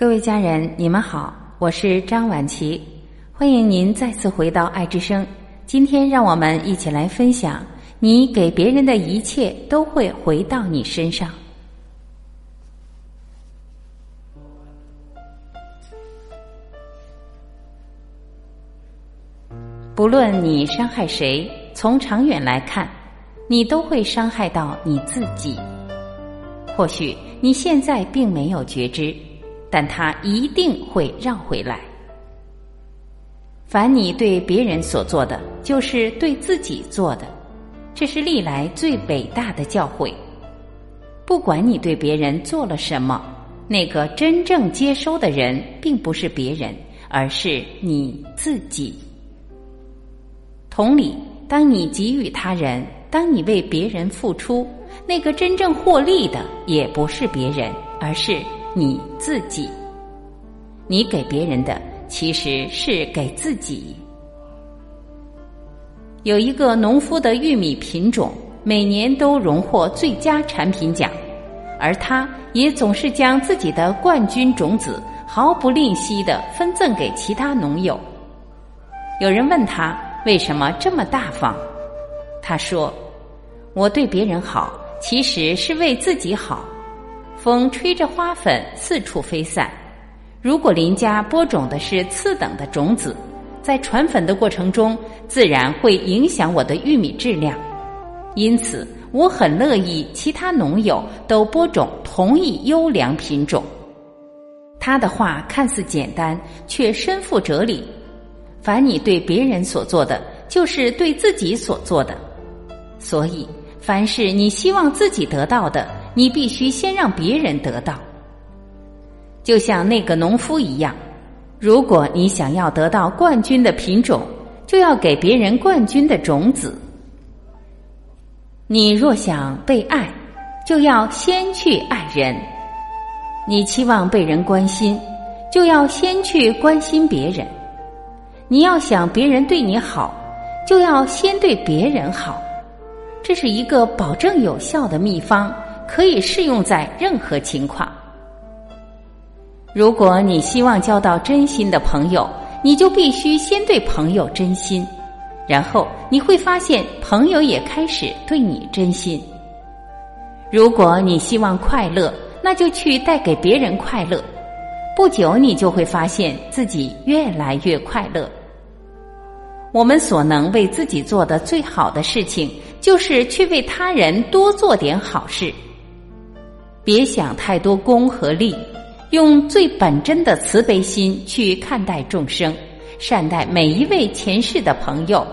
各位家人，你们好，我是张晚琪，欢迎您再次回到爱之声。今天，让我们一起来分享：你给别人的一切都会回到你身上。不论你伤害谁，从长远来看，你都会伤害到你自己。或许你现在并没有觉知。但他一定会让回来。凡你对别人所做的，就是对自己做的，这是历来最伟大的教诲。不管你对别人做了什么，那个真正接收的人，并不是别人，而是你自己。同理，当你给予他人，当你为别人付出，那个真正获利的，也不是别人，而是。你自己，你给别人的其实是给自己。有一个农夫的玉米品种每年都荣获最佳产品奖，而他也总是将自己的冠军种子毫不吝惜的分赠给其他农友。有人问他为什么这么大方，他说：“我对别人好，其实是为自己好。”风吹着花粉四处飞散。如果邻家播种的是次等的种子，在传粉的过程中，自然会影响我的玉米质量。因此，我很乐意其他农友都播种同一优良品种。他的话看似简单，却深负哲理。凡你对别人所做的，就是对自己所做的。所以，凡是你希望自己得到的。你必须先让别人得到，就像那个农夫一样。如果你想要得到冠军的品种，就要给别人冠军的种子。你若想被爱，就要先去爱人；你期望被人关心，就要先去关心别人；你要想别人对你好，就要先对别人好。这是一个保证有效的秘方。可以适用在任何情况。如果你希望交到真心的朋友，你就必须先对朋友真心，然后你会发现朋友也开始对你真心。如果你希望快乐，那就去带给别人快乐，不久你就会发现自己越来越快乐。我们所能为自己做的最好的事情，就是去为他人多做点好事。别想太多功和利，用最本真的慈悲心去看待众生，善待每一位前世的朋友。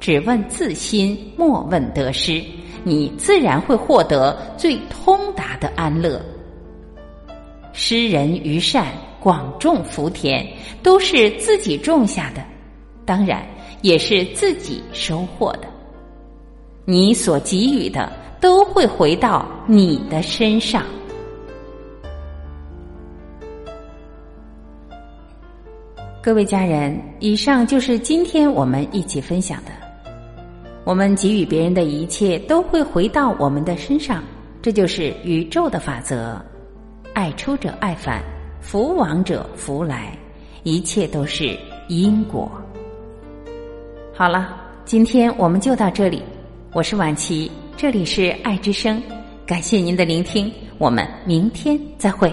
只问自心，莫问得失，你自然会获得最通达的安乐。施人于善，广种福田，都是自己种下的，当然也是自己收获的。你所给予的。都会回到你的身上。各位家人，以上就是今天我们一起分享的。我们给予别人的一切都会回到我们的身上，这就是宇宙的法则。爱出者爱返，福往者福来，一切都是因果。好了，今天我们就到这里。我是婉琪。这里是爱之声，感谢您的聆听，我们明天再会。